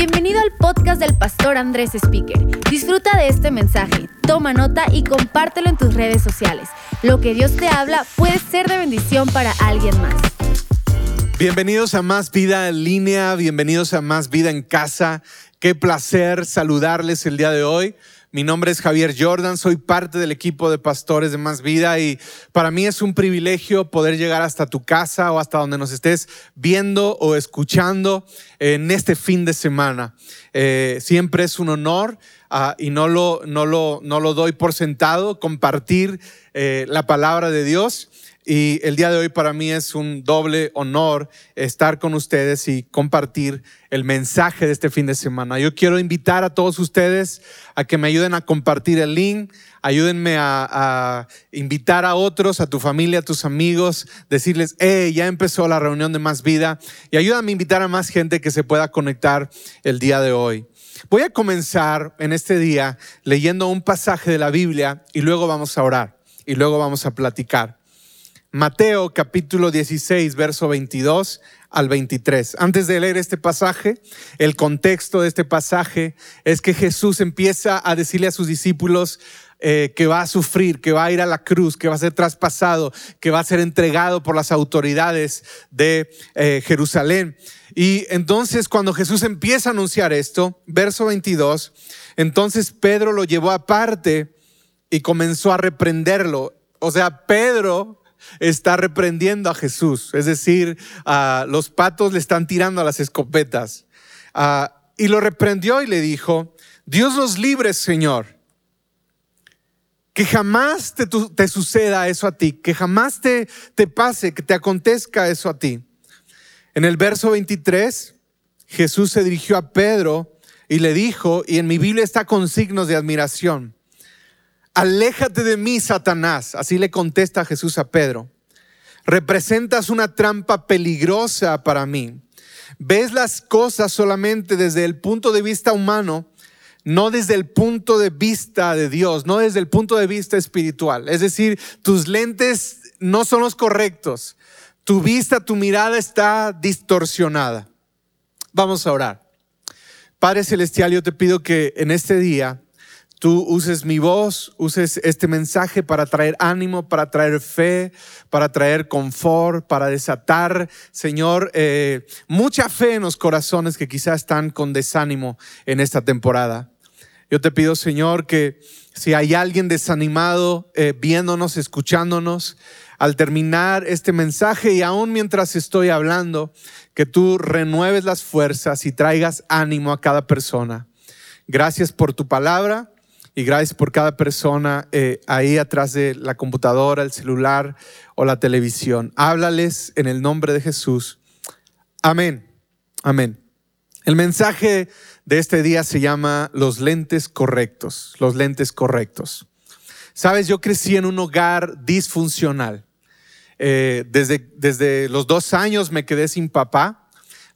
Bienvenido al podcast del pastor Andrés Speaker. Disfruta de este mensaje, toma nota y compártelo en tus redes sociales. Lo que Dios te habla puede ser de bendición para alguien más. Bienvenidos a Más Vida en línea, bienvenidos a Más Vida en casa. Qué placer saludarles el día de hoy. Mi nombre es Javier Jordan, soy parte del equipo de pastores de Más Vida y para mí es un privilegio poder llegar hasta tu casa o hasta donde nos estés viendo o escuchando en este fin de semana. Eh, siempre es un honor ah, y no lo, no, lo, no lo doy por sentado compartir eh, la palabra de Dios. Y el día de hoy para mí es un doble honor estar con ustedes y compartir el mensaje de este fin de semana. Yo quiero invitar a todos ustedes a que me ayuden a compartir el link, ayúdenme a, invitar a otros, a tu familia, a tus amigos, decirles, hey, ya empezó la reunión de más vida y ayúdame a invitar a más gente que se pueda conectar el día de hoy. Voy a comenzar en este día leyendo un pasaje de la Biblia y luego vamos a orar y luego vamos a platicar. Mateo capítulo 16, verso 22 al 23. Antes de leer este pasaje, el contexto de este pasaje es que Jesús empieza a decirle a sus discípulos eh, que va a sufrir, que va a ir a la cruz, que va a ser traspasado, que va a ser entregado por las autoridades de eh, Jerusalén. Y entonces cuando Jesús empieza a anunciar esto, verso 22, entonces Pedro lo llevó aparte y comenzó a reprenderlo. O sea, Pedro está reprendiendo a Jesús. Es decir, los patos le están tirando a las escopetas. y lo reprendió y le dijo, Dios los libre, Señor. Que jamás te, suceda eso a ti, que jamás te, pase, que te acontezca eso a ti. En el verso 23, Jesús se dirigió a Pedro y le dijo, y en mi Biblia está con signos de admiración, Aléjate de mí, Satanás. Así le contesta Jesús a Pedro. Representas una trampa peligrosa para mí. Ves las cosas solamente desde el punto de vista humano, no desde el punto de vista de Dios, no desde el punto de vista espiritual. Es decir, tus lentes no son los correctos. Tu vista, tu mirada está distorsionada. Vamos a orar. Padre Celestial, yo te pido que en este día tú uses mi voz, uses este mensaje para traer ánimo, para traer fe, para traer confort, para desatar, Señor, eh, mucha fe en los corazones que quizás están con desánimo en esta temporada. Yo te pido, Señor, que si hay alguien desanimado eh, viéndonos, escuchándonos, al terminar este mensaje y aún mientras estoy hablando, que tú renueves las fuerzas y traigas ánimo a cada persona. Gracias por tu palabra. Y gracias por cada persona eh, ahí atrás de la computadora, el celular o la televisión. Háblales en el nombre de Jesús. Amén. Amén. El mensaje de este día se llama los lentes correctos. Los lentes correctos. Sabes, yo crecí en un hogar disfuncional. Eh, desde, desde los dos años me quedé sin papá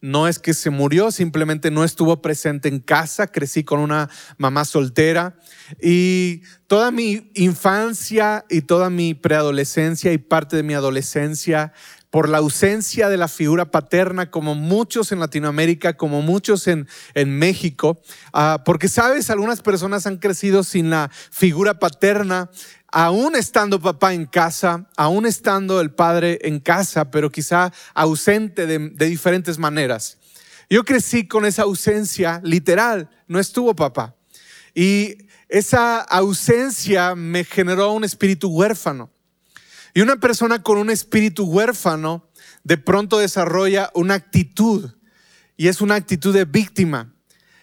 no es que se murió, simplemente no estuvo presente en casa, crecí con una mamá soltera. Y toda mi infancia y toda mi preadolescencia y parte de mi adolescencia por la ausencia de la figura paterna, como muchos en Latinoamérica, como muchos en, en México, ah, porque sabes, algunas personas han crecido sin la figura paterna, aún estando papá en casa, aún estando el padre en casa, pero quizá ausente de, diferentes maneras. Yo crecí con esa ausencia literal, no estuvo papá. Y esa ausencia me generó un espíritu huérfano. Y una persona con un espíritu huérfano de pronto desarrolla una actitud y es una actitud de víctima.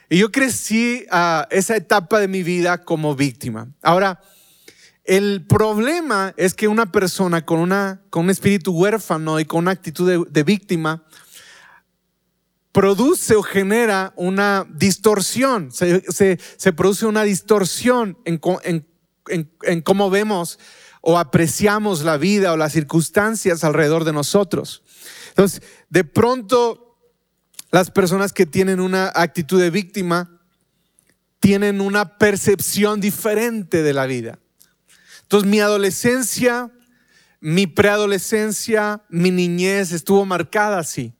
Y yo crecí a esa etapa de mi vida como víctima. Ahora, el problema es que una persona con, una, con un espíritu huérfano y con una actitud de, víctima produce o genera una distorsión, se, produce una distorsión en, en cómo vemos o apreciamos la vida o las circunstancias alrededor de nosotros. Entonces, de pronto, las personas que tienen una actitud de víctima tienen una percepción diferente de la vida. Entonces, mi adolescencia, mi preadolescencia, mi niñez estuvo marcada así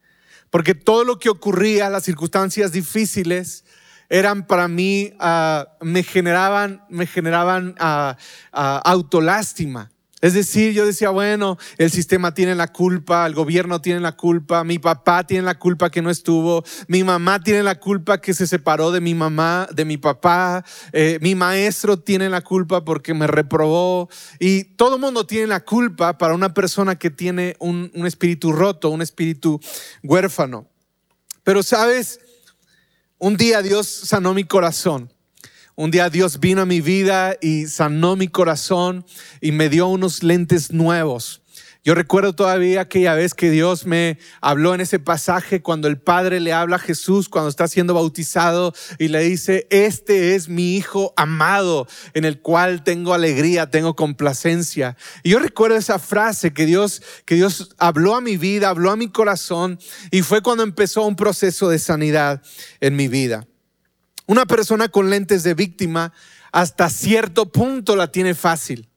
porque todo lo que ocurría, las circunstancias difíciles, eran para mí, ah, me generaban, me generaban uh, autolástima. Es decir, yo decía, bueno, el sistema tiene la culpa, el gobierno tiene la culpa, mi papá tiene la culpa que no estuvo, mi mamá tiene la culpa que se separó de mi mamá, de mi papá, eh, mi maestro tiene la culpa porque me reprobó. Y todo el mundo tiene la culpa para una persona que tiene un, un espíritu roto, un espíritu huérfano. Pero sabes, un día Dios sanó mi corazón un día Dios vino a mi vida y sanó mi corazón y me dio unos lentes nuevos. Yo recuerdo todavía aquella vez que Dios me habló en ese pasaje cuando el Padre le habla a Jesús cuando está siendo bautizado y le dice, este es mi Hijo amado en el cual tengo alegría, tengo complacencia. Y yo recuerdo esa frase que Dios, que Dios habló a mi vida, habló a mi corazón y fue cuando empezó un proceso de sanidad en mi vida. Una persona con lentes de víctima hasta cierto punto la tiene fácil.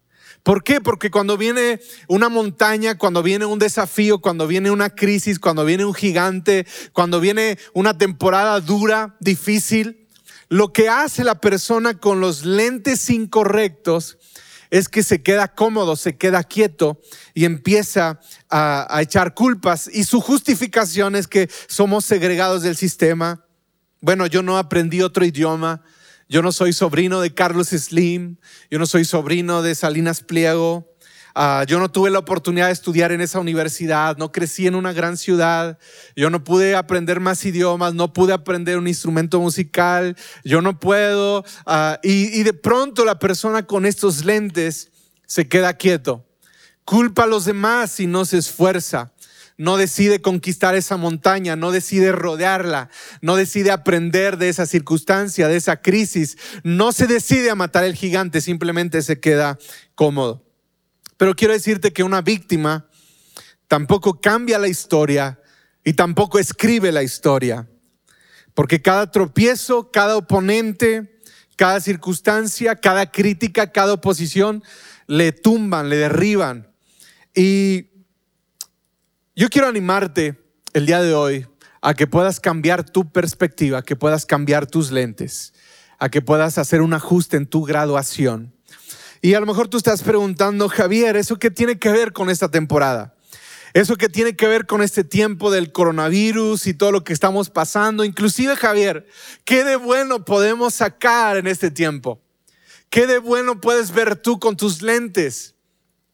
¿Por qué? Porque cuando viene una montaña, cuando viene un desafío, cuando viene una crisis, cuando viene un gigante, cuando viene una temporada dura, difícil, lo que hace la persona con los lentes incorrectos es que se queda cómodo, se queda quieto y empieza a, echar culpas. Y su justificación es que somos segregados del sistema, bueno, yo no aprendí otro idioma. Yo no soy sobrino de Carlos Slim. Yo no soy sobrino de Salinas Pliego. Ah, yo no tuve la oportunidad de estudiar en esa universidad. No crecí en una gran ciudad. Yo no pude aprender más idiomas. No pude aprender un instrumento musical. Yo no puedo. Ah, y, y de pronto la persona con estos lentes se queda quieto. Culpa a los demás y no se esfuerza no decide conquistar esa montaña, no decide rodearla, no decide aprender de esa circunstancia, de esa crisis, no se decide a matar el gigante, simplemente se queda cómodo. Pero quiero decirte que una víctima tampoco cambia la historia y tampoco escribe la historia, porque cada tropiezo, cada oponente, cada circunstancia, cada crítica, cada oposición, le tumban, le derriban. Y yo quiero animarte el día de hoy a que puedas cambiar tu perspectiva, que puedas cambiar tus lentes, a que puedas hacer un ajuste en tu graduación. Y a lo mejor tú estás preguntando, Javier, ¿eso qué tiene que ver con esta temporada? Eso qué tiene que ver con este tiempo del coronavirus y todo lo que estamos pasando. Inclusive, Javier, ¿qué de bueno podemos sacar en este tiempo? ¿Qué de bueno puedes ver tú con tus lentes?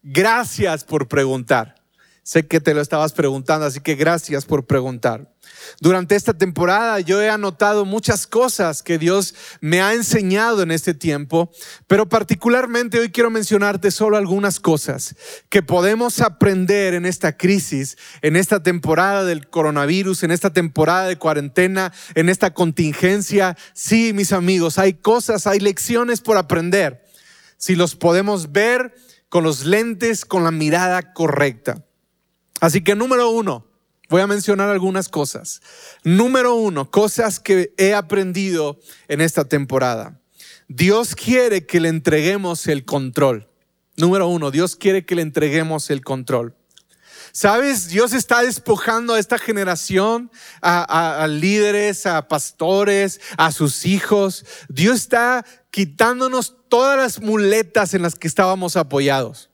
Gracias por preguntar. Sé que te lo estabas preguntando, así que gracias por preguntar. Durante esta temporada yo he anotado muchas cosas que Dios me ha enseñado en este tiempo, pero particularmente hoy quiero mencionarte solo algunas cosas que podemos aprender en esta crisis, en esta temporada del coronavirus, en esta temporada de cuarentena, en esta contingencia. Sí, mis amigos, hay cosas, hay lecciones por aprender. Si los podemos ver con los lentes, con la mirada correcta. Así que número uno, voy a mencionar algunas cosas. Número uno, cosas que he aprendido en esta temporada. Dios quiere que le entreguemos el control. Número uno, Dios quiere que le entreguemos el control. ¿Sabes? Dios está despojando a esta generación, a, líderes, a pastores, a sus hijos. Dios está quitándonos todas las muletas en las que estábamos apoyados.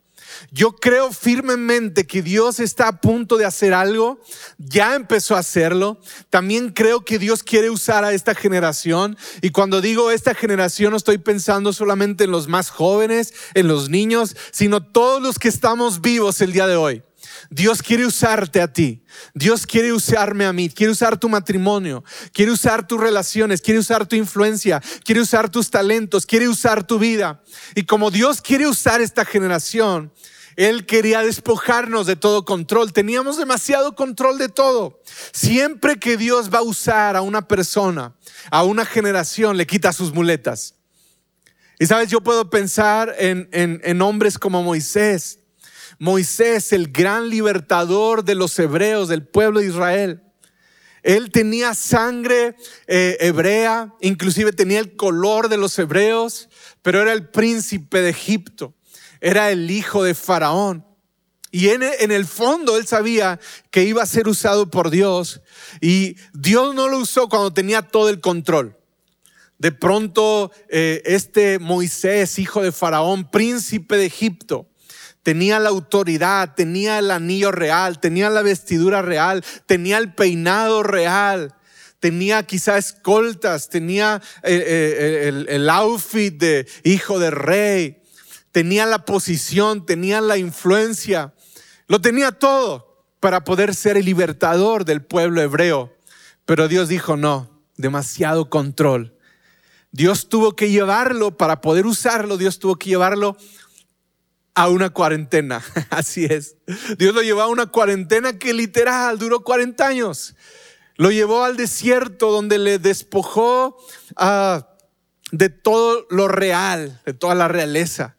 Yo creo firmemente que Dios está a punto de hacer algo, ya empezó a hacerlo. También creo que Dios quiere usar a esta generación. Y cuando digo esta generación no estoy pensando solamente en los más jóvenes, en los niños, sino todos los que estamos vivos el día de hoy. Dios quiere usarte a ti. Dios quiere usarme a mí. Quiere usar tu matrimonio. Quiere usar tus relaciones. Quiere usar tu influencia. Quiere usar tus talentos. Quiere usar tu vida. Y como Dios quiere usar esta generación, Él quería despojarnos de todo control. Teníamos demasiado control de todo. Siempre que Dios va a usar a una persona, a una generación, le quita sus muletas. Y sabes, yo puedo pensar en, en hombres como Moisés Moisés, el gran libertador de los hebreos, del pueblo de Israel. Él tenía sangre eh, hebrea, inclusive tenía el color de los hebreos, pero era el príncipe de Egipto, era el hijo de Faraón. Y en, en, el fondo él sabía que iba a ser usado por Dios y Dios no lo usó cuando tenía todo el control. De pronto eh, este Moisés, hijo de Faraón, príncipe de Egipto, tenía la autoridad, tenía el anillo real, tenía la vestidura real, tenía el peinado real, tenía quizá escoltas, tenía eh, eh, el, el outfit de hijo de rey, tenía la posición, tenía la influencia, lo tenía todo para poder ser el libertador del pueblo hebreo. Pero Dios dijo, no, demasiado control Dios tuvo que llevarlo, para poder usarlo, Dios tuvo que llevarlo a una cuarentena. Así es. Dios lo llevó a una cuarentena que literal duró 40 años. Lo llevó al desierto donde le despojó ah, de todo lo real, de toda la realeza.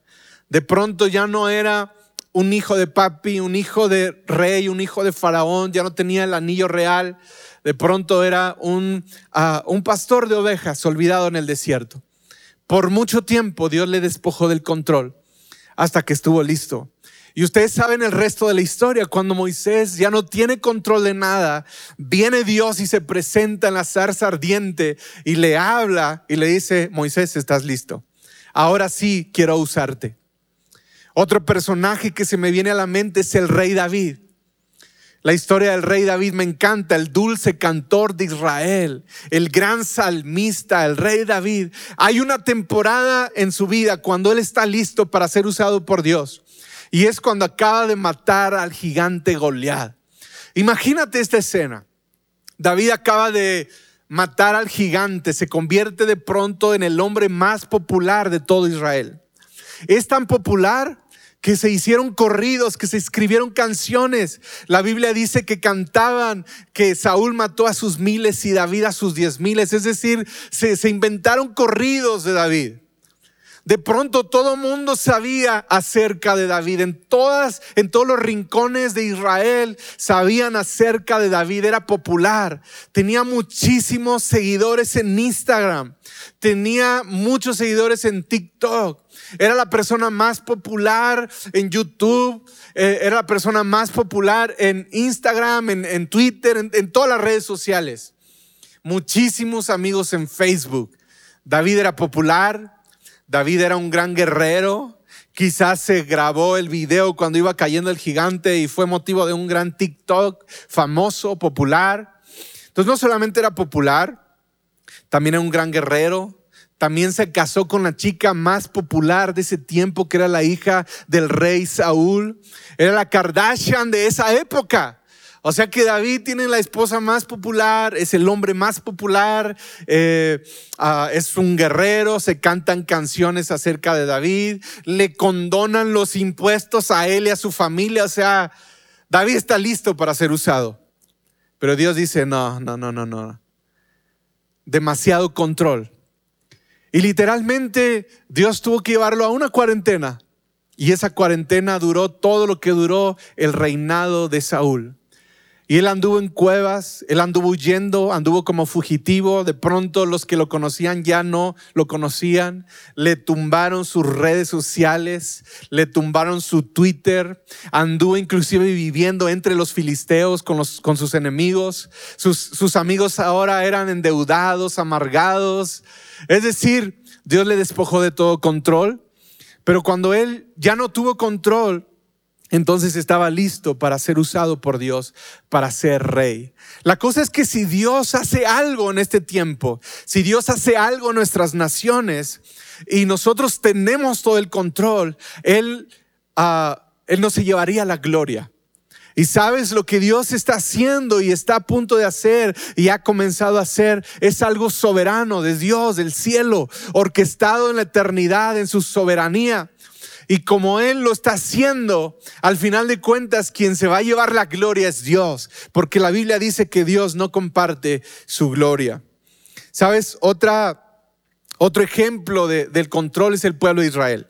De pronto ya no era un hijo de papi, un hijo de rey, un hijo de faraón, ya no tenía el anillo real, de pronto era un, ah, un pastor de ovejas olvidado en el desierto. Por mucho tiempo Dios le despojó del control hasta que estuvo listo. Y ustedes saben el resto de la historia. Cuando Moisés ya no tiene control de nada, viene Dios y se presenta en la zarza ardiente y le habla y le dice, Moisés, estás listo. Ahora sí quiero usarte. Otro personaje que se me viene a la mente es el rey David. La historia del rey David me encanta, el dulce cantor de Israel, el gran salmista, el rey David. Hay una temporada en su vida cuando él está listo para ser usado por Dios. Y es cuando acaba de matar al gigante Goliat. Imagínate esta escena. David acaba de matar al gigante, se convierte de pronto en el hombre más popular de todo Israel. Es tan popular que se hicieron corridos, que se escribieron canciones. La Biblia dice que cantaban que Saúl mató a sus miles y David a sus diez miles. Es decir, se, inventaron corridos de David. De pronto todo mundo sabía acerca de David. En todas, en todos los rincones de Israel sabían acerca de David. Era popular. Tenía muchísimos seguidores en Instagram. Tenía muchos seguidores en TikTok. Era la persona más popular en YouTube. Eh, era la persona más popular en Instagram, en, Twitter, en, en todas las redes sociales. Muchísimos amigos en Facebook. David era popular, David era un gran guerrero. Quizás se grabó el video cuando iba cayendo el gigante y fue motivo de un gran TikTok famoso, popular. Entonces no solamente era popular, también era un gran guerrero. También se casó con la chica más popular de ese tiempo, que era la hija del rey Saúl. Era la Kardashian de esa época. O sea que David tiene la esposa más popular, es el hombre más popular, eh, ah, es un guerrero, se cantan canciones acerca de David, le condonan los impuestos a él y a su familia. O sea, David está listo para ser usado. Pero Dios dice, no, no, no, no, no. Demasiado control. Y literalmente Dios tuvo que llevarlo a una cuarentena. Y esa cuarentena duró todo lo que duró el reinado de Saúl. Y él anduvo en cuevas, él anduvo huyendo, anduvo como fugitivo. De pronto los que lo conocían ya no lo conocían. Le tumbaron sus redes sociales, le tumbaron su Twitter. Anduvo inclusive viviendo entre los filisteos con, los, con sus enemigos. Sus, sus amigos ahora eran endeudados, amargados. Es decir, Dios le despojó de todo control. Pero cuando él ya no tuvo control, entonces estaba listo para ser usado por Dios, para ser rey. La cosa es que si Dios hace algo en este tiempo, si Dios hace algo en nuestras naciones y nosotros tenemos todo el control, Él, ah, él no se llevaría la gloria. Y sabes lo que Dios está haciendo y está a punto de hacer y ha comenzado a hacer es algo soberano de Dios, del cielo, orquestado en la eternidad, en su soberanía. Y como Él lo está haciendo, al final de cuentas, quien se va a llevar la gloria es Dios, porque la Biblia dice que Dios no comparte su gloria. ¿Sabes? Otra, otro ejemplo del control es el pueblo de Israel.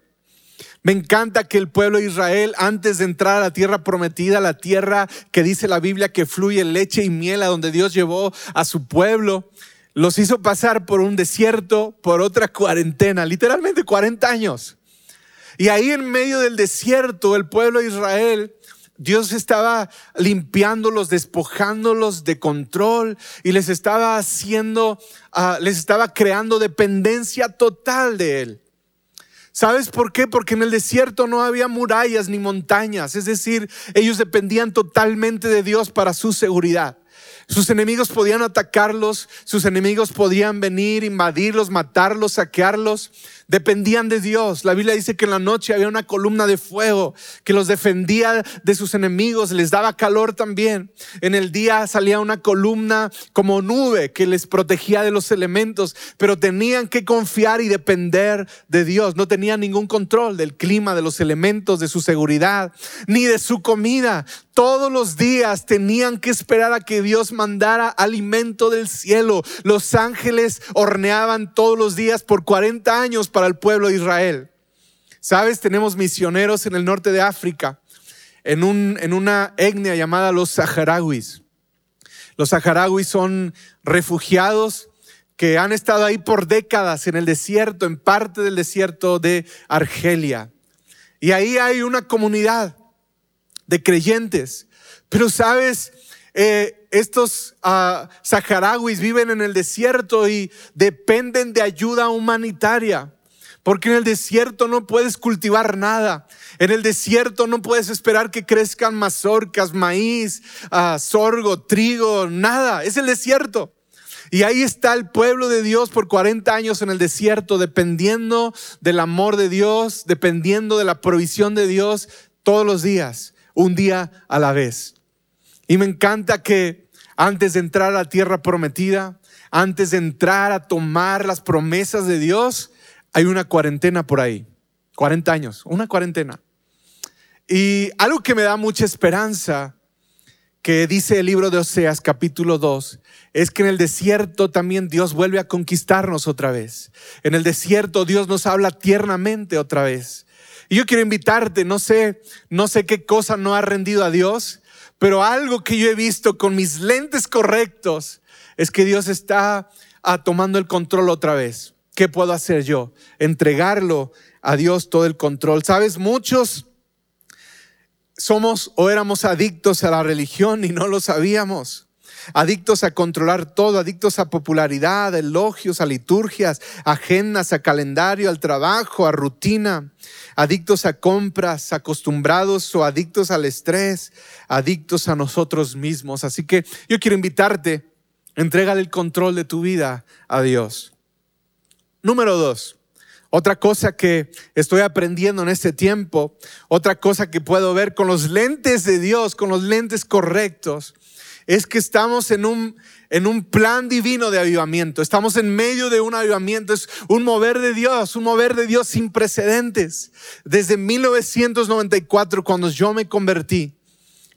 Me encanta que el pueblo de Israel, antes de entrar a la tierra prometida, la tierra que dice la Biblia que fluye leche y miel, a donde Dios llevó a su pueblo, los hizo pasar por un desierto, por otra cuarentena, literalmente 40 años. Y ahí en medio del desierto, el pueblo de Israel Dios estaba limpiándolos, despojándolos de control y les estaba haciendo, ah, les estaba creando dependencia total de Él. ¿Sabes por qué? Porque en el desierto no había murallas ni montañas, es decir, ellos dependían totalmente de Dios para su seguridad. Sus enemigos podían atacarlos, sus enemigos podían venir, invadirlos, matarlos, saquearlos. Dependían de Dios. La Biblia dice que en la noche había una columna de fuego que los defendía de sus enemigos, les daba calor también. En el día salía una columna como nube que les protegía de los elementos, pero tenían que confiar y depender de Dios. No tenían ningún control del clima, de los elementos, de su seguridad, ni de su comida. Todos los días tenían que esperar a que Dios mandara alimento del cielo. Los ángeles horneaban todos los días por 40 años para el pueblo de Israel. Sabes, tenemos misioneros en el norte de África, en, un, en una etnia llamada los saharauis. Los saharauis son refugiados que han estado ahí por décadas en el desierto, en parte del desierto de Argelia. Y ahí hay una comunidad de creyentes. Pero sabes, eh, estos uh, saharauis viven en el desierto y dependen de ayuda humanitaria. Porque en el desierto no puedes cultivar nada. En el desierto no puedes esperar que crezcan mazorcas, maíz, uh, sorgo, trigo, nada. Es el desierto. Y ahí está el pueblo de Dios por 40 años en el desierto, dependiendo del amor de Dios, dependiendo de la provisión de Dios todos los días un día a la vez. Y me encanta que antes de entrar a la tierra prometida, antes de entrar a tomar las promesas de Dios, hay una cuarentena por ahí. 40 años, una cuarentena. Y algo que me da mucha esperanza, que dice el libro de Oseas capítulo 2, es que en el desierto también Dios vuelve a conquistarnos otra vez. En el desierto Dios nos habla tiernamente otra vez. Y yo quiero invitarte, no sé, no sé qué cosa no ha rendido a Dios, pero algo que yo he visto con mis lentes correctos es que Dios está ah, tomando el control otra vez. ¿Qué puedo hacer yo? Entregarlo a Dios todo el control. Sabes, muchos somos o éramos adictos a la religión y no lo sabíamos adictos a controlar todo, adictos a popularidad, a elogios, a liturgias, agendas, a calendario, al trabajo, a rutina, adictos a compras, acostumbrados o adictos al estrés, adictos a nosotros mismos. Así que yo quiero invitarte, entrega el control de tu vida a Dios. Número dos. Otra cosa que estoy aprendiendo en este tiempo, otra cosa que puedo ver con los lentes de Dios, con los lentes correctos, es que estamos en un, en un plan divino de avivamiento. Estamos en medio de un avivamiento. Es un mover de Dios, un mover de Dios sin precedentes. Desde 1994, cuando yo me convertí,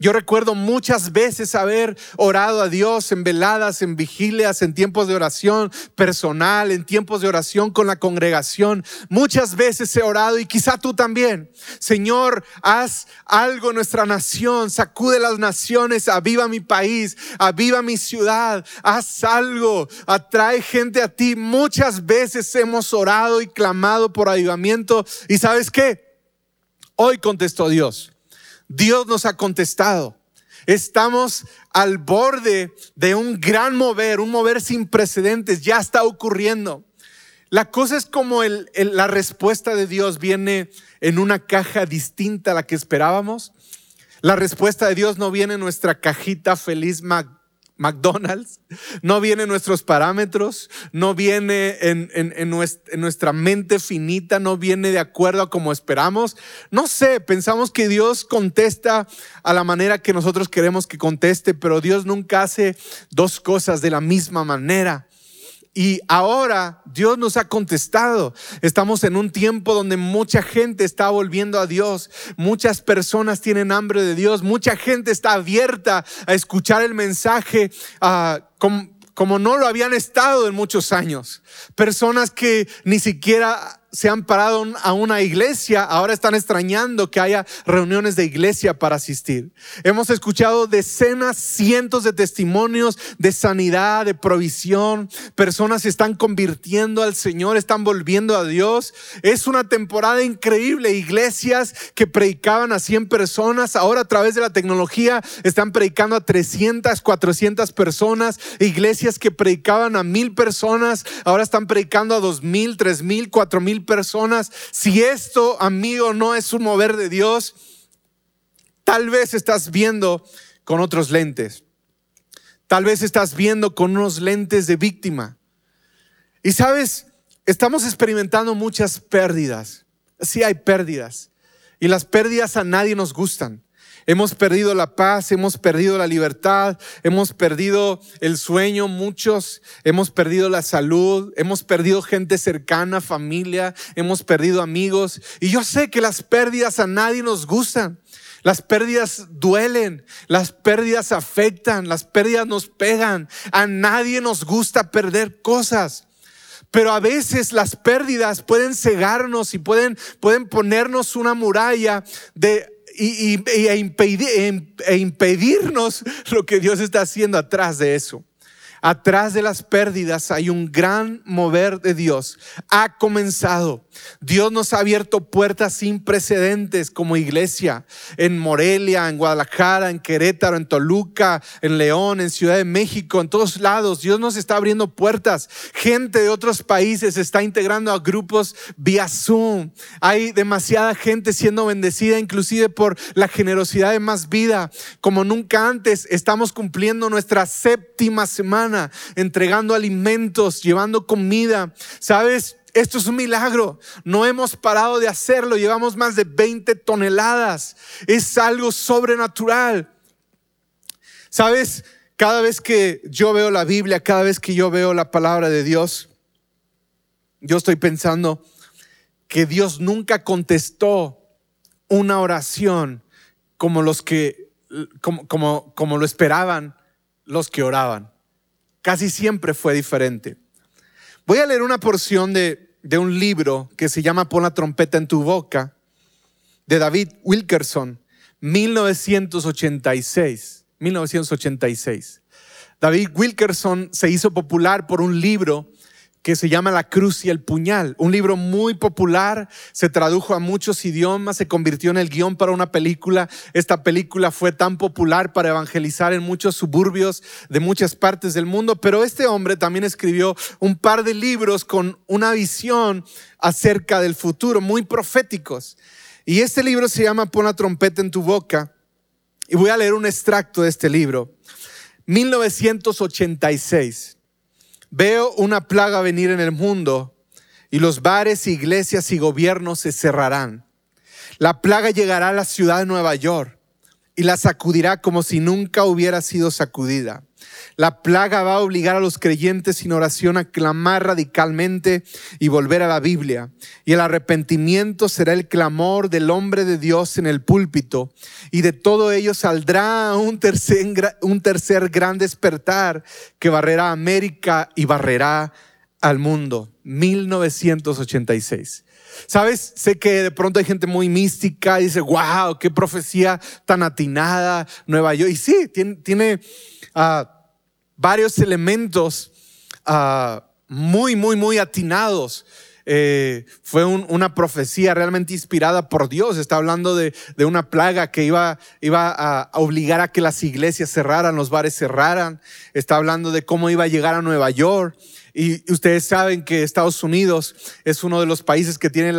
yo recuerdo muchas veces haber orado a Dios en veladas, en vigilias, en tiempos de oración personal, en tiempos de oración con la congregación. Muchas veces he orado y quizá tú también. Señor, haz algo en nuestra nación, sacude las naciones, aviva mi país, aviva mi ciudad, haz algo, atrae gente a ti. Muchas veces hemos orado y clamado por avivamiento y sabes qué? Hoy contestó Dios. Dios nos ha contestado. Estamos al borde de un gran mover, un mover sin precedentes, ya está ocurriendo. La cosa es como la respuesta de Dios viene en una caja distinta a la que esperábamos. La respuesta de Dios no viene en nuestra cajita feliz McDonald's, no viene en nuestros parámetros, no viene en, nuestra mente finita, no viene de acuerdo a como esperamos. No sé, pensamos que Dios contesta a la manera que nosotros queremos que conteste, pero Dios nunca hace dos cosas de la misma manera. Y ahora Dios nos ha contestado. Estamos en un tiempo donde mucha gente está volviendo a Dios. Muchas personas tienen hambre de Dios. Mucha gente está abierta a escuchar el mensaje como, como no lo habían estado en muchos años. Personas que ni siquiera se han parado a una iglesia, ahora están extrañando que haya reuniones de iglesia para asistir. Hemos escuchado decenas, cientos de testimonios de sanidad, de provisión. Personas se están convirtiendo al Señor, están volviendo a Dios. Es una temporada increíble. Iglesias que predicaban a 100 personas, ahora a través de la tecnología están predicando a 300, 400 personas. Iglesias que predicaban a mil personas, ahora están predicando a dos mil, tres mil, cuatro mil personas. Si esto, amigo, no es un mover de Dios, tal vez estás viendo con otros lentes. Tal vez estás viendo con unos lentes de víctima. Y sabes, estamos experimentando muchas pérdidas. Sí hay pérdidas. Y las pérdidas a nadie nos gustan. Hemos perdido la paz, hemos perdido la libertad, hemos perdido el sueño, muchos, hemos perdido la salud, hemos perdido gente cercana, familia, hemos perdido amigos. Y yo sé que las pérdidas a nadie nos gustan. Las pérdidas duelen, las pérdidas afectan, las pérdidas nos pegan. A nadie nos gusta perder cosas. Pero a veces las pérdidas pueden cegarnos y pueden, pueden ponernos una muralla de y, e, e impedirnos lo que Dios está haciendo atrás de eso. Atrás de las pérdidas hay un gran mover de Dios. Ha comenzado. Dios nos ha abierto puertas sin precedentes como iglesia en Morelia, en Guadalajara, en Querétaro, en Toluca, en León, en Ciudad de México, en todos lados. Dios nos está abriendo puertas. Gente de otros países está integrando a grupos vía Zoom. Hay demasiada gente siendo bendecida, inclusive por la generosidad de más vida. Como nunca antes, estamos cumpliendo nuestra séptima semana entregando alimentos, llevando comida. ¿Sabes? Esto es un milagro. No hemos parado de hacerlo. Llevamos más de 20 toneladas. Es algo sobrenatural. ¿Sabes? Cada vez que yo veo la Biblia, cada vez que yo veo la palabra de Dios, yo estoy pensando que Dios nunca contestó una oración como los que como, como, como lo esperaban los que oraban casi siempre fue diferente. Voy a leer una porción de, un libro que se llama Pon la trompeta en tu boca, de David Wilkerson, 1986. 1986. David Wilkerson se hizo popular por un libro que se llama La Cruz y el Puñal, un libro muy popular, se tradujo a muchos idiomas, se convirtió en el guion para una película. Esta película fue tan popular para evangelizar en muchos suburbios de muchas partes del mundo, pero este hombre también escribió un par de libros con una visión acerca del futuro, muy proféticos. Y este libro se llama Pon la trompeta en tu boca. Y voy a leer un extracto de este libro. 1986. Veo una plaga venir en el mundo y los bares, iglesias y gobiernos se cerrarán. La plaga llegará a la ciudad de Nueva York y la sacudirá como si nunca hubiera sido sacudida. La plaga va a obligar a los creyentes sin oración a clamar radicalmente y volver a la Biblia. Y el arrepentimiento será el clamor del hombre de Dios en el púlpito. Y de todo ello saldrá un tercer, un tercer gran despertar que barrerá América y barrerá al mundo. 1986. Sabes, sé que de pronto hay gente muy mística y dice, wow, qué profecía tan atinada, Nueva York. Y sí, tiene, tiene ah, varios elementos ah, muy, muy, muy atinados. Eh, fue una profecía realmente inspirada por Dios. Está hablando de, una plaga que iba, iba a, obligar a que las iglesias cerraran, los bares cerraran. Está hablando de cómo iba a llegar a Nueva York. Y ustedes saben que Estados Unidos es uno de los países que tiene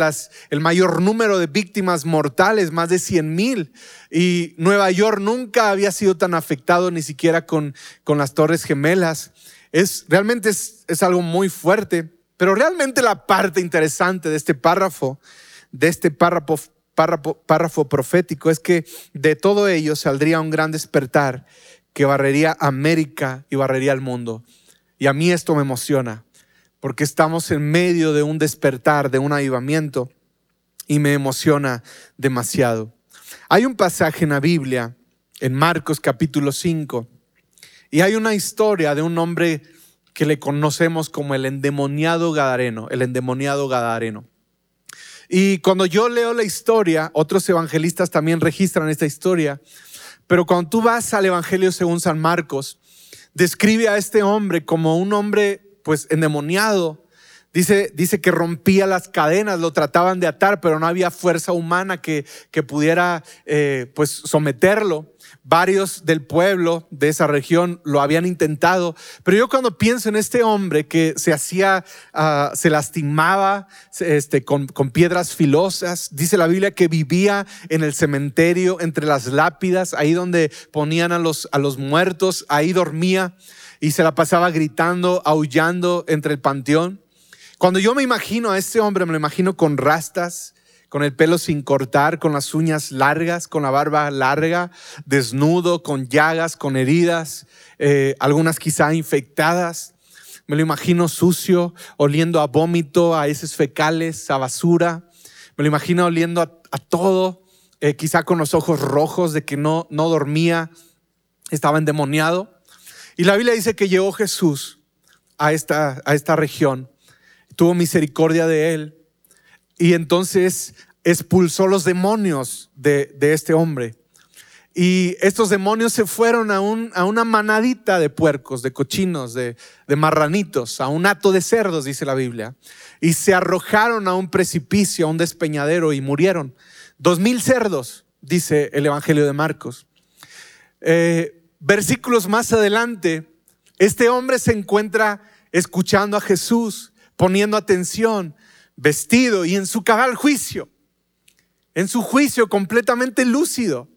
el mayor número de víctimas mortales, más de 100 mil. Y Nueva York nunca había sido tan afectado ni siquiera con, las Torres Gemelas. Es, realmente es, algo muy fuerte, pero realmente la parte interesante de este párrafo, de este párrafo, profético, es que de todo ello saldría un gran despertar que barrería América y barrería el mundo. Y a mí esto me emociona, porque estamos en medio de un despertar, de un avivamiento, y me emociona demasiado. Hay un pasaje en la Biblia, en Marcos capítulo 5, y hay una historia de un hombre que le conocemos como el endemoniado Gadareno, el endemoniado Gadareno. Y cuando yo leo la historia, otros evangelistas también registran esta historia, pero cuando tú vas al Evangelio según San Marcos, describe a este hombre como un hombre pues endemoniado, Dice, dice que rompía las cadenas, lo trataban de atar, pero no había fuerza humana que, que pudiera eh, pues someterlo. Varios del pueblo de esa región lo habían intentado, pero yo cuando pienso en este hombre que se hacía, ah, se lastimaba este, con, con piedras filosas, dice la Biblia que vivía en el cementerio entre las lápidas, ahí donde ponían a los, a los muertos, ahí dormía y se la pasaba gritando, aullando entre el panteón. Cuando yo me imagino a este hombre, me lo imagino con rastas, con el pelo sin cortar, con las uñas largas, con la barba larga, desnudo, con llagas, con heridas, eh, algunas quizá infectadas. Me lo imagino sucio, oliendo a vómito, a heces fecales, a basura. Me lo imagino oliendo a, todo, eh, quizá con los ojos rojos de que no, no dormía, estaba endemoniado. Y la Biblia dice que llegó Jesús a esta, a esta región tuvo misericordia de él y entonces expulsó los demonios de, este hombre. Y estos demonios se fueron a, una manadita de puercos, de cochinos, de, de marranitos, a un hato de cerdos, dice la Biblia. Y se arrojaron a un precipicio, a un despeñadero y murieron. Dos mil cerdos, dice el Evangelio de Marcos. Eh, versículos más adelante, este hombre se encuentra escuchando a Jesús poniendo atención, vestido y en su cabal juicio, en su juicio completamente lúcido.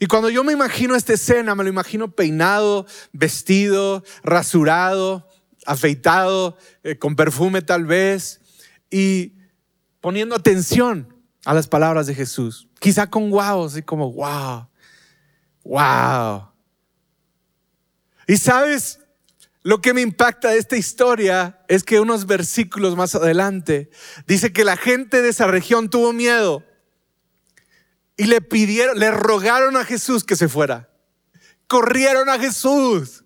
Y cuando yo me imagino esta escena, me lo imagino peinado, vestido, rasurado, afeitado, eh, con perfume tal vez, y poniendo atención a las palabras de Jesús. Quizá con wow, así como wow, wow. Y sabes, lo que me impacta de esta historia es que unos versículos más adelante dice que la gente de esa región tuvo miedo y le pidieron, le rogaron a Jesús que se fuera. Corrieron a Jesús.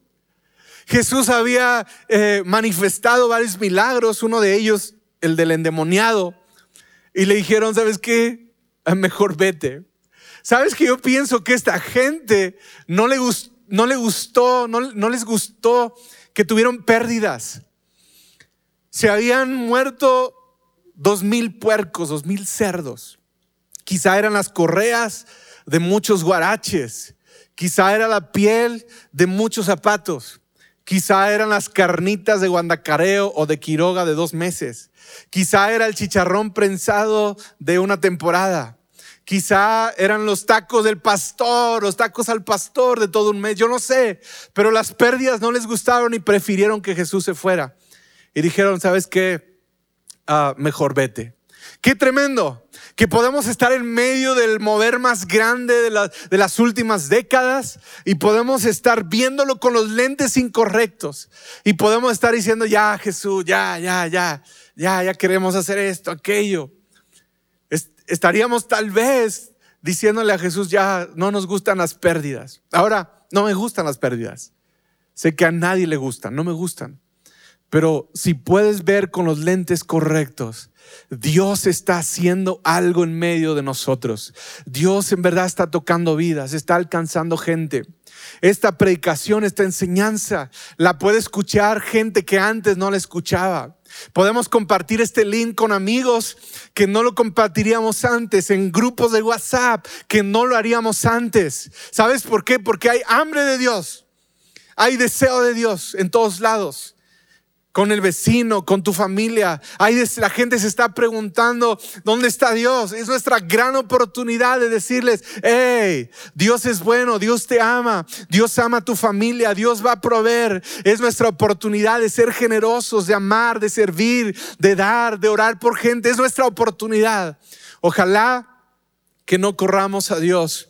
Jesús había eh, manifestado varios milagros, uno de ellos el del endemoniado, y le dijeron, ¿sabes qué? Ah, mejor vete. ¿Sabes que yo pienso que esta gente no le, gustó, no les gustó que tuvieron pérdidas. Se habían muerto dos mil puercos, dos mil cerdos. Quizá eran las correas de muchos guaraches. Quizá era la piel de muchos zapatos. Quizá eran las carnitas de guandacareo o de quiroga de dos meses. Quizá era el chicharrón prensado de una temporada. Quizá eran los tacos del pastor, los tacos al pastor de todo un mes, yo no sé, pero las pérdidas no les gustaron y prefirieron que Jesús se fuera. Y dijeron, ¿sabes qué? Ah, mejor vete. Qué tremendo que podemos estar en medio del mover más grande de, de, las últimas décadas y podemos estar viéndolo con los lentes incorrectos y podemos estar diciendo, ya Jesús, ya, ya, ya, ya, ya queremos hacer esto, aquello estaríamos tal vez diciéndole a Jesús, ya no nos gustan las pérdidas. Ahora, no me gustan las pérdidas. Sé que a nadie le gustan, no me gustan. Pero si puedes ver con los lentes correctos, Dios está haciendo algo en medio de nosotros. Dios en verdad está tocando vidas, está alcanzando gente. Esta predicación, esta enseñanza, la puede escuchar gente que antes no la escuchaba. Podemos compartir este link con amigos que no lo compartiríamos antes, en grupos de WhatsApp que no lo haríamos antes. ¿Sabes por qué? Porque hay hambre de Dios, hay deseo de Dios en todos lados con el vecino, con tu familia. Ahí la gente se está preguntando, ¿dónde está Dios? Es nuestra gran oportunidad de decirles, hey, Dios es bueno, Dios te ama, Dios ama a tu familia, Dios va a proveer. Es nuestra oportunidad de ser generosos, de amar, de servir, de dar, de orar por gente. Es nuestra oportunidad. Ojalá que no corramos a Dios,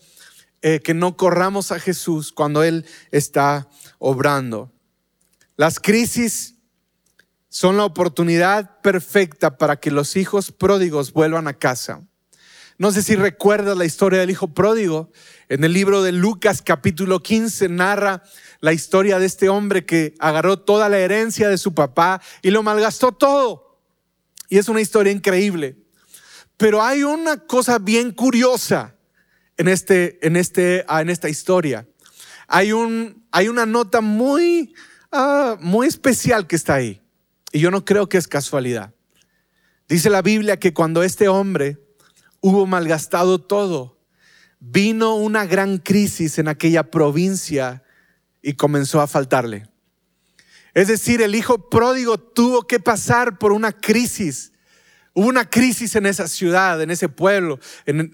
eh, que no corramos a Jesús cuando Él está obrando. Las crisis son la oportunidad perfecta para que los hijos pródigos vuelvan a casa. No sé si recuerdas la historia del hijo pródigo. En el libro de Lucas capítulo 15 narra la historia de este hombre que agarró toda la herencia de su papá y lo malgastó todo. Y es una historia increíble. Pero hay una cosa bien curiosa en, este, en, este, ah, en esta historia. Hay, un, hay una nota muy, ah, muy especial que está ahí. Y yo no creo que es casualidad. Dice la Biblia que cuando este hombre hubo malgastado todo, vino una gran crisis en aquella provincia y comenzó a faltarle. Es decir, el hijo pródigo tuvo que pasar por una crisis. Hubo una crisis en esa ciudad, en ese pueblo, en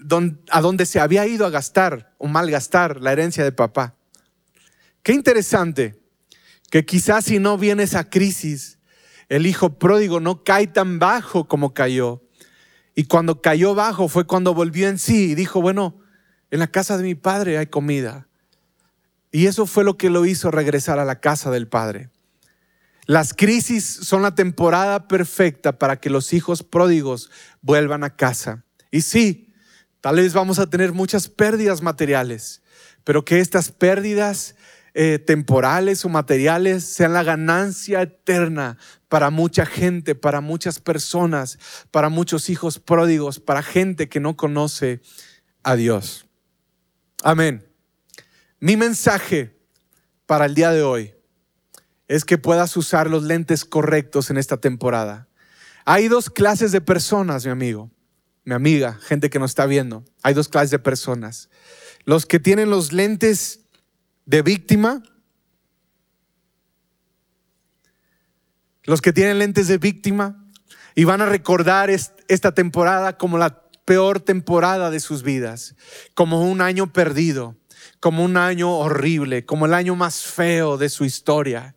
a donde se había ido a gastar o malgastar la herencia de papá. Qué interesante que quizás si no viene esa crisis, el hijo pródigo no cae tan bajo como cayó. Y cuando cayó bajo fue cuando volvió en sí y dijo, bueno, en la casa de mi padre hay comida. Y eso fue lo que lo hizo regresar a la casa del padre. Las crisis son la temporada perfecta para que los hijos pródigos vuelvan a casa. Y sí, tal vez vamos a tener muchas pérdidas materiales, pero que estas pérdidas eh, temporales o materiales sean la ganancia eterna para mucha gente, para muchas personas, para muchos hijos pródigos, para gente que no conoce a Dios. Amén. Mi mensaje para el día de hoy es que puedas usar los lentes correctos en esta temporada. Hay dos clases de personas, mi amigo, mi amiga, gente que nos está viendo. Hay dos clases de personas. Los que tienen los lentes de víctima, los que tienen lentes de víctima y van a recordar esta temporada como la peor temporada de sus vidas, como un año perdido, como un año horrible, como el año más feo de su historia.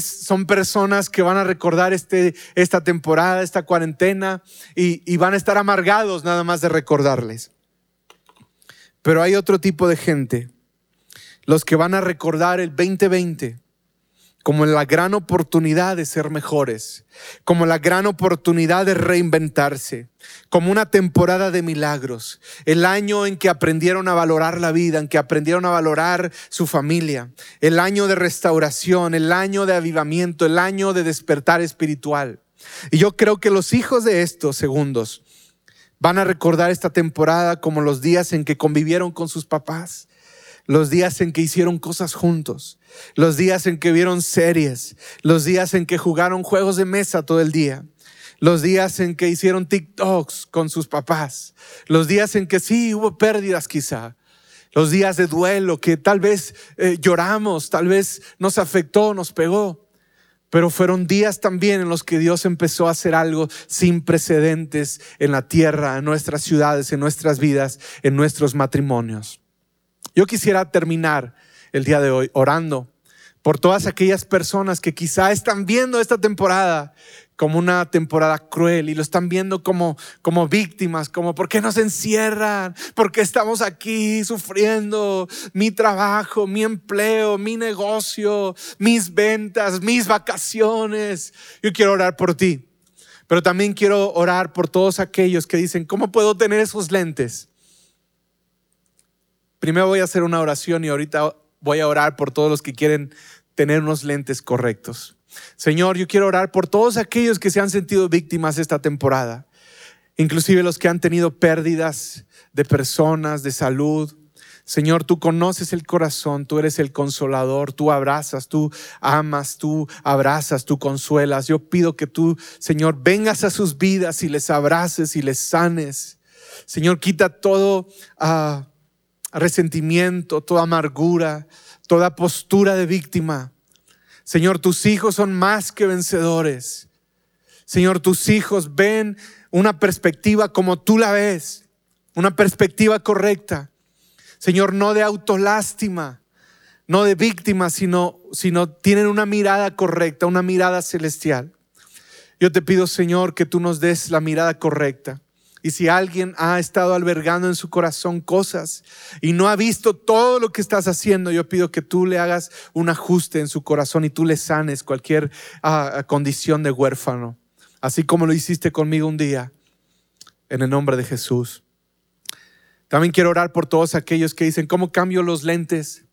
Son personas que van a recordar este, esta temporada, esta cuarentena, y, y van a estar amargados nada más de recordarles. Pero hay otro tipo de gente, los que van a recordar el 2020 como la gran oportunidad de ser mejores, como la gran oportunidad de reinventarse, como una temporada de milagros, el año en que aprendieron a valorar la vida, en que aprendieron a valorar su familia, el año de restauración, el año de avivamiento, el año de despertar espiritual. Y yo creo que los hijos de estos segundos van a recordar esta temporada como los días en que convivieron con sus papás, los días en que hicieron cosas juntos, los días en que vieron series, los días en que jugaron juegos de mesa todo el día, los días en que hicieron TikToks con sus papás, los días en que sí hubo pérdidas quizá, los días de duelo que tal vez eh, lloramos, tal vez nos afectó, nos pegó. Pero fueron días también en los que Dios empezó a hacer algo sin precedentes en la tierra, en nuestras ciudades, en nuestras vidas, en nuestros matrimonios. Yo quisiera terminar el día de hoy orando por todas aquellas personas que quizá están viendo esta temporada como una temporada cruel y lo están viendo como, como víctimas, como ¿por qué nos encierran? ¿Por qué estamos aquí sufriendo mi trabajo, mi empleo, mi negocio, mis ventas, mis vacaciones? Yo quiero orar por ti, pero también quiero orar por todos aquellos que dicen, ¿cómo puedo tener esos lentes? Primero voy a hacer una oración y ahorita voy a orar por todos los que quieren tener unos lentes correctos. Señor, yo quiero orar por todos aquellos que se han sentido víctimas esta temporada, inclusive los que han tenido pérdidas de personas, de salud. Señor, tú conoces el corazón, tú eres el consolador, tú abrazas, tú amas, tú abrazas, tú consuelas. Yo pido que tú, Señor, vengas a sus vidas y les abraces y les sanes. Señor, quita todo... Uh, resentimiento, toda amargura, toda postura de víctima. Señor, tus hijos son más que vencedores. Señor, tus hijos ven una perspectiva como tú la ves, una perspectiva correcta. Señor, no de autolástima, no de víctima, sino, sino tienen una mirada correcta, una mirada celestial. Yo te pido, Señor, que tú nos des la mirada correcta. Y si alguien ha estado albergando en su corazón cosas y no ha visto todo lo que estás haciendo, yo pido que tú le hagas un ajuste en su corazón y tú le sanes cualquier ah, condición de huérfano, así como lo hiciste conmigo un día, en el nombre de Jesús. También quiero orar por todos aquellos que dicen, ¿cómo cambio los lentes?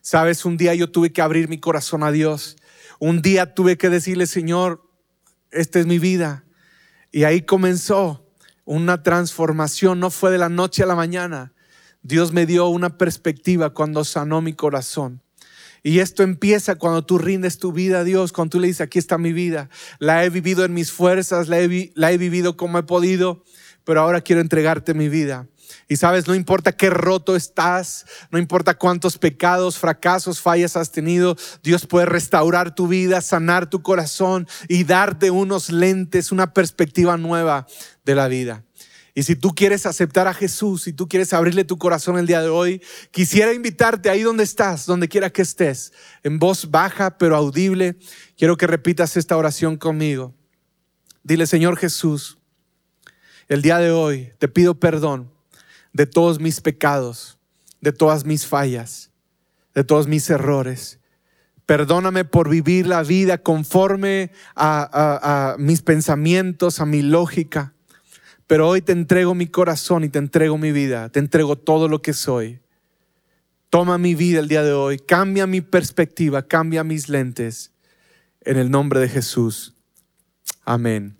Sabes, un día yo tuve que abrir mi corazón a Dios. Un día tuve que decirle, Señor, esta es mi vida. Y ahí comenzó una transformación, no fue de la noche a la mañana. Dios me dio una perspectiva cuando sanó mi corazón. Y esto empieza cuando tú rindes tu vida a Dios, cuando tú le dices, aquí está mi vida, la he vivido en mis fuerzas, la he, la he vivido como he podido, pero ahora quiero entregarte mi vida. Y sabes, no importa qué roto estás, no importa cuántos pecados, fracasos, fallas has tenido, Dios puede restaurar tu vida, sanar tu corazón y darte unos lentes, una perspectiva nueva de la vida. Y si tú quieres aceptar a Jesús, si tú quieres abrirle tu corazón el día de hoy, quisiera invitarte ahí donde estás, donde quiera que estés, en voz baja pero audible. Quiero que repitas esta oración conmigo. Dile, Señor Jesús, el día de hoy te pido perdón de todos mis pecados, de todas mis fallas, de todos mis errores. Perdóname por vivir la vida conforme a, mis pensamientos, a mi lógica. Pero hoy te entrego mi corazón y te entrego mi vida, te entrego todo lo que soy. Toma mi vida el día de hoy, cambia mi perspectiva, cambia mis lentes. En el nombre de Jesús. Amén.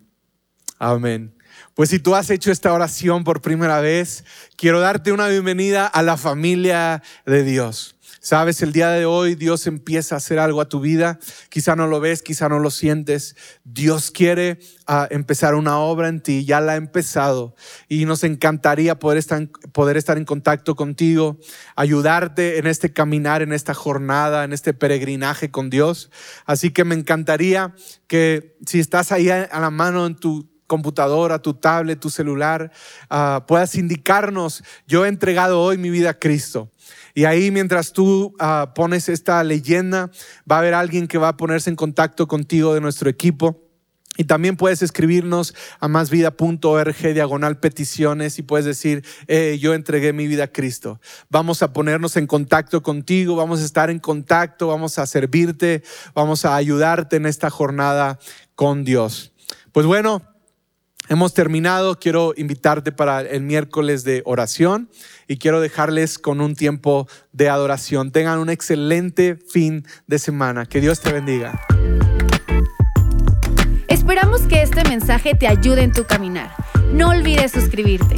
Amén. Pues si tú has hecho esta oración por primera vez, quiero darte una bienvenida a la familia de Dios. Sabes, el día de hoy Dios empieza a hacer algo a tu vida. Quizá no lo ves, quizá no lo sientes. Dios quiere ah, empezar una obra en ti, ya la ha empezado. Y nos encantaría poder estar, poder estar en contacto contigo, ayudarte en este caminar, en esta jornada, en este peregrinaje con Dios. Así que me encantaría que si estás ahí a la mano en tu computadora, tu tablet, tu celular, ah, puedas indicarnos, yo he entregado hoy mi vida a Cristo. Y ahí mientras tú ah, pones esta leyenda, va a haber alguien que va a ponerse en contacto contigo de nuestro equipo. Y también puedes escribirnos a másvida.org diagonal peticiones y puedes decir, eh, yo entregué mi vida a Cristo. Vamos a ponernos en contacto contigo, vamos a estar en contacto, vamos a servirte, vamos a ayudarte en esta jornada con Dios. Pues bueno, Hemos terminado, quiero invitarte para el miércoles de oración y quiero dejarles con un tiempo de adoración. Tengan un excelente fin de semana. Que Dios te bendiga. Esperamos que este mensaje te ayude en tu caminar. No olvides suscribirte.